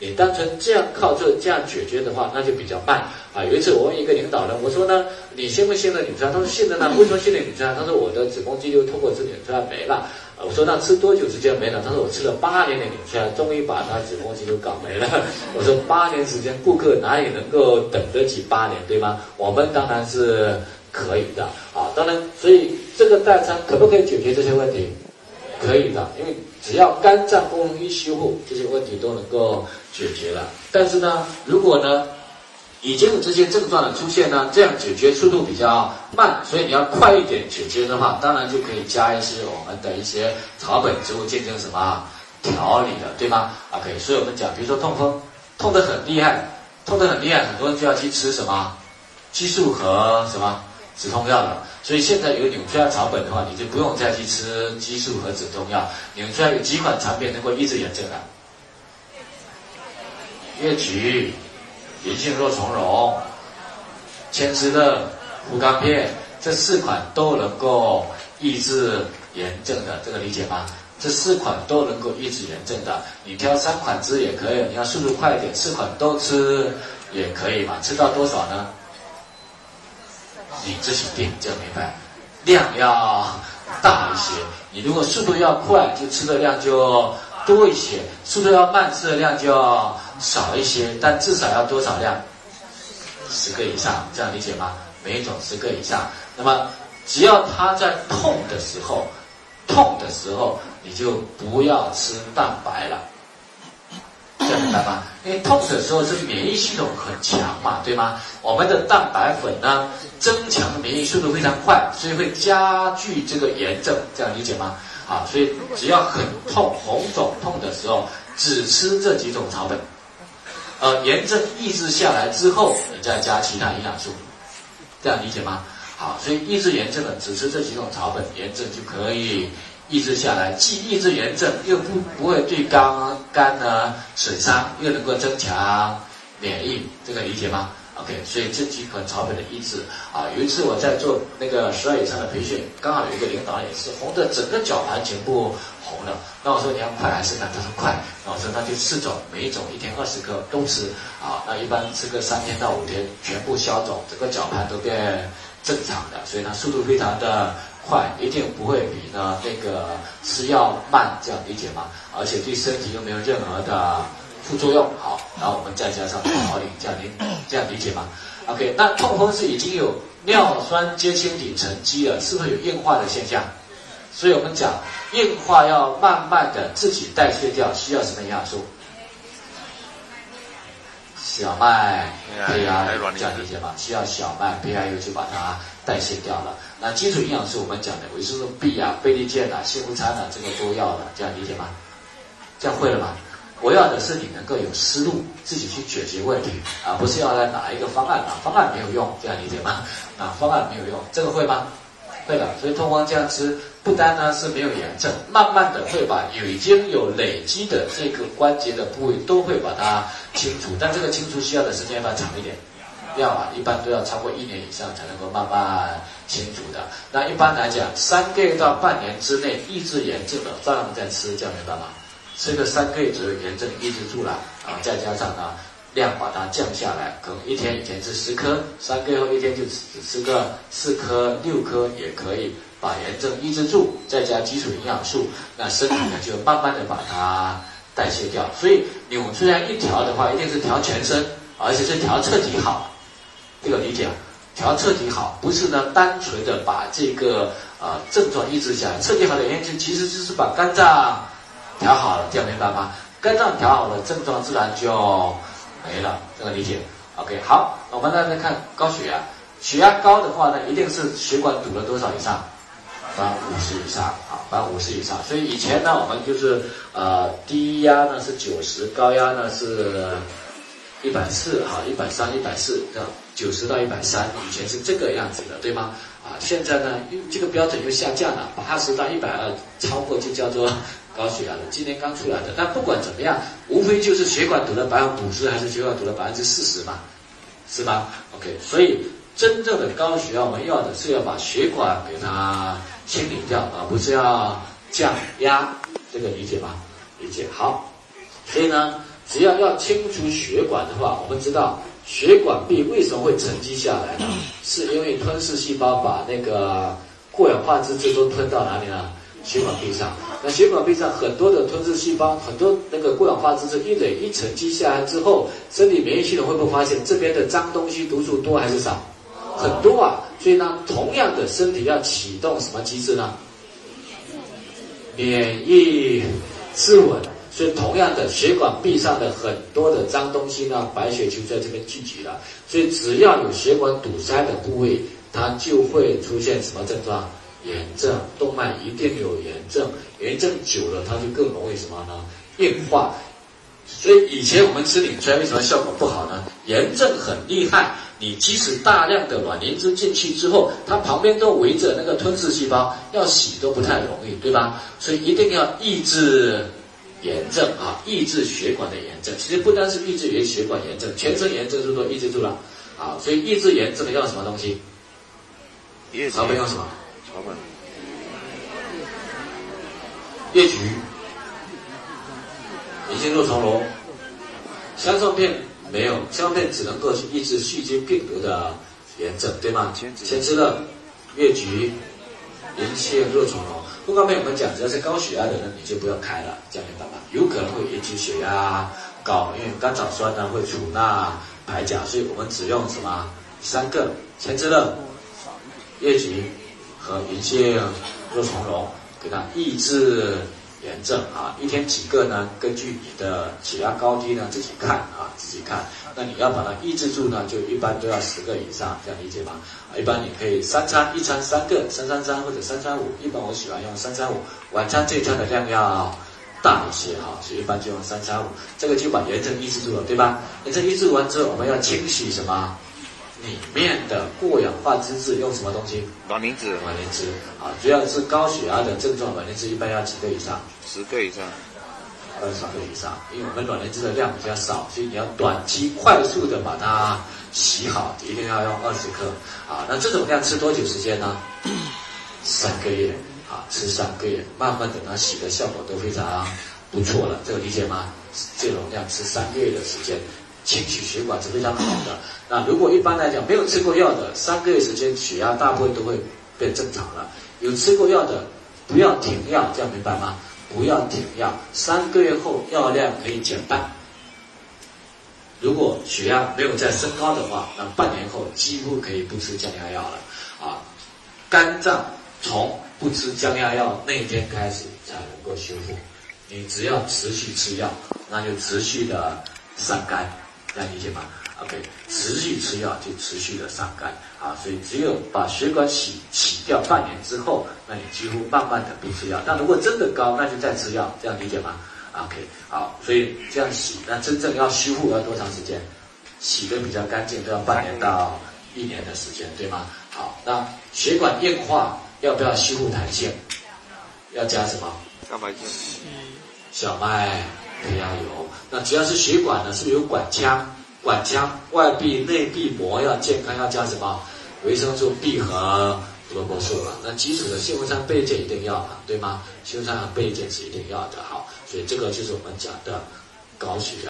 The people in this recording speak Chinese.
你单纯这样靠这这样解决的话，那就比较慢啊。有一次我问一个领导人，我说呢，你信不信任纽崔莱？他说信任呢。为什么信任纽崔莱？他说我的子宫肌瘤通过吃纽崔莱没了。我说那吃多久时间没了？他说我吃了八年的纽崔莱，终于把他子宫肌瘤搞没了。我说八年时间，顾客哪里能够等得起八年，对吗？我们当然是可以的啊。当然，所以这个代餐可不可以解决这些问题？可以的，因为只要肝脏功能一修复，这些问题都能够解决了。但是呢，如果呢已经有这些症状的出现呢，这样解决速度比较慢，所以你要快一点解决的话，当然就可以加一些我们的一些草本植物进行什么调理的，对吗？OK，所以我们讲，比如说痛风，痛得很厉害，痛得很厉害，很多人就要去吃什么激素和什么。止痛药了，所以现在有纽崔莱草本的话，你就不用再去吃激素和止痛药。纽崔莱有几款产品能够抑制炎症的，越橘、银杏若从容、千滋乐、护肝片，这四款都能够抑制炎症的，这个理解吗？这四款都能够抑制炎症的，你挑三款吃也可以，你要速度快一点，四款都吃也可以嘛？吃到多少呢？你自己定，这样明白？量要大一些。你如果速度要快，就吃的量就多一些；速度要慢，吃的量就要少一些。但至少要多少量？十个以上，这样理解吗？每一种十个以上。那么，只要他在痛的时候，痛的时候，你就不要吃蛋白了。明白吗？因为痛的时候是免疫系统很强嘛，对吗？我们的蛋白粉呢，增强免疫速度非常快，所以会加剧这个炎症，这样理解吗？啊，所以只要很痛、红肿痛的时候，只吃这几种草本，呃，炎症抑制下来之后，你再加其他营养素，这样理解吗？好，所以抑制炎症的只吃这几种草本，炎症就可以。抑制下来，既抑制炎症，又不不会对肝肝呢损伤，又能够增强免疫，这个理解吗？OK，所以这几款草本的抑制啊，有一次我在做那个十二以上的培训，刚好有一个领导也是红的，整个绞盘全部红了。那我说你要快还是慢？他说快。那我说那就四种，每一种一天二十克都吃啊。那一般吃个三天到五天，全部消肿，整个绞盘都变正常的，所以它速度非常的。快一定不会比呢那个吃药慢，这样理解吗？而且对身体又没有任何的副作用。好，然后我们再加上调理，这样理这样理解吗？OK，那痛风是已经有尿酸结晶体沉积了，是不是有硬化的现象？所以我们讲硬化要慢慢的自己代谢掉，需要什么营养素？小麦、胚芽，这样理解吗？需要小麦、胚芽油去把它代谢掉了。那基础营养素我们讲的维生素 B 啊、贝利健啊、西湖参啊，这个都要的，这样理解吗？这样会了吗？我要的是你能够有思路，自己去解决问题啊，不是要来拿一个方案啊，方案没有用，这样理解吗？啊，方案没有用，这个会吗？对了。所以痛风这样吃，不单呢是没有炎症，慢慢的会把已经有累积的这个关节的部位都会把它清除，但这个清除需要的时间要长一点？要啊，一般都要超过一年以上才能够慢慢清除的。那一般来讲，三个月到半年之内抑制炎症的，照样在吃，这样明白吗？吃个三个月左右，炎症抑制住了啊，再加上呢量把它降下来，可能一天以前吃十颗，三个月后一天就只吃个四颗、六颗也可以把炎症抑制住，再加基础营养素，那身体呢就慢慢的把它代谢掉。所以纽崔莱一调的话，一定是调全身，而且是调彻底好。这个理解，调彻底好，不是呢单纯的把这个呃症状抑制下来。彻底好的原因其实就是把肝脏调好了，这样明白吗？肝脏调好了，症状自然就没了。这个理解，OK。好，我们再来看高血压。血压高的话呢，一定是血管堵了多少以上？翻五十以上，好，翻五十以上。所以以前呢，我们就是呃低压呢是九十，高压呢是。一百四哈，一百三、一百四，这样九十到一百三，以前是这个样子的，对吗？啊，现在呢，这个标准又下降了，八十到一百二超过就叫做高血压了。今年刚出来的，但不管怎么样，无非就是血管堵了百分之五十，还是血管堵了百分之四十嘛，是吧？OK，所以真正的高血压，我们要的是要把血管给它清理掉，而不是要降压，这个理解吗？理解好，所以呢。只要要清除血管的话，我们知道血管壁为什么会沉积下来呢？是因为吞噬细胞把那个过氧化脂质都吞到哪里呢？血管壁上。那血管壁上很多的吞噬细胞，很多那个过氧化脂质一累一沉积下来之后，身体免疫系统会不会发现这边的脏东西毒素多还是少？很多啊。所以呢，同样的身体要启动什么机制呢？免疫自稳。所以，同样的，血管壁上的很多的脏东西呢，白血球在这边聚集了。所以，只要有血管堵塞的部位，它就会出现什么症状？炎症，动脉一定有炎症。炎症久了，它就更容易什么呢？硬化。所以，以前我们吃磷酸为什么效果不好呢？炎症很厉害，你即使大量的卵磷脂进去之后，它旁边都围着那个吞噬细胞，要洗都不太容易，对吧？所以，一定要抑制。炎症啊，抑制血管的炎症，其实不单是抑制于血管炎症，全身炎症是都抑制住了啊。所以抑制炎症要什么东西？草本用什么？草本。越橘、银杏肉苁蓉、香蒜片没有，香蒜片只能够去抑制细菌病毒的炎症，对吗？先吃的越橘、银杏肉苁蓉。不刚才我们讲，只要是高血压的人，你就不要开了，这样明白吗？有可能会引起血压高，因为甘草酸呢会储钠排钾，所以我们只用什么三个前知乐叶菊和银杏肉苁蓉，给它抑制。炎症啊，一天几个呢？根据你的血压高低呢，自己看啊，自己看。那你要把它抑制住呢，就一般都要十个以上，这样理解吗？一般你可以三餐一餐三个，三三三或者三三五。一般我喜欢用三三五。晚餐这一餐的量要大一些哈，所以一般就用三三五。这个就把炎症抑制住了，对吧？炎症抑制完之后，我们要清洗什么？里面的过氧化脂质用什么东西？卵磷脂。卵磷脂啊，主要是高血压的症状，卵磷脂一般要几个以上？十个以上，二十个以上。因为我们卵磷脂的量比较少，所以你要短期快速的把它洗好，一定要用二十克啊。那这种量吃多久时间呢？三个月啊，吃三个月，慢慢等它洗的效果都非常不错了。这个理解吗？这种量吃三个月的时间。清洗血管是非常好的。那如果一般来讲没有吃过药的，三个月时间血压大部分都会变正常了。有吃过药的，不要停药，这样明白吗？不要停药，三个月后药量可以减半。如果血压没有再升高的话，那半年后几乎可以不吃降压药了。啊，肝脏从不吃降压药那一天开始才能够修复。你只要持续吃药，那就持续的伤肝。这样理解吗？OK，持续吃药就持续的伤肝啊，所以只有把血管洗洗掉半年之后，那你几乎慢慢的不吃药。但如果真的高，那就再吃药，这样理解吗？OK，好，所以这样洗，那真正要修复要多长时间？洗的比较干净都要半年到一年的时间，对吗？好，那血管硬化要不要修复弹性？要加什么？蛋白质。小麦。胚芽油，只要是血管呢，是不是有管腔？管腔外壁、内壁膜要健康，要加什么？维生素 B 和胡萝卜素啊。那基础的硒红酸倍碱一定要嘛，对吗？硒红酸和倍碱是一定要的，好，所以这个就是我们讲的高血压。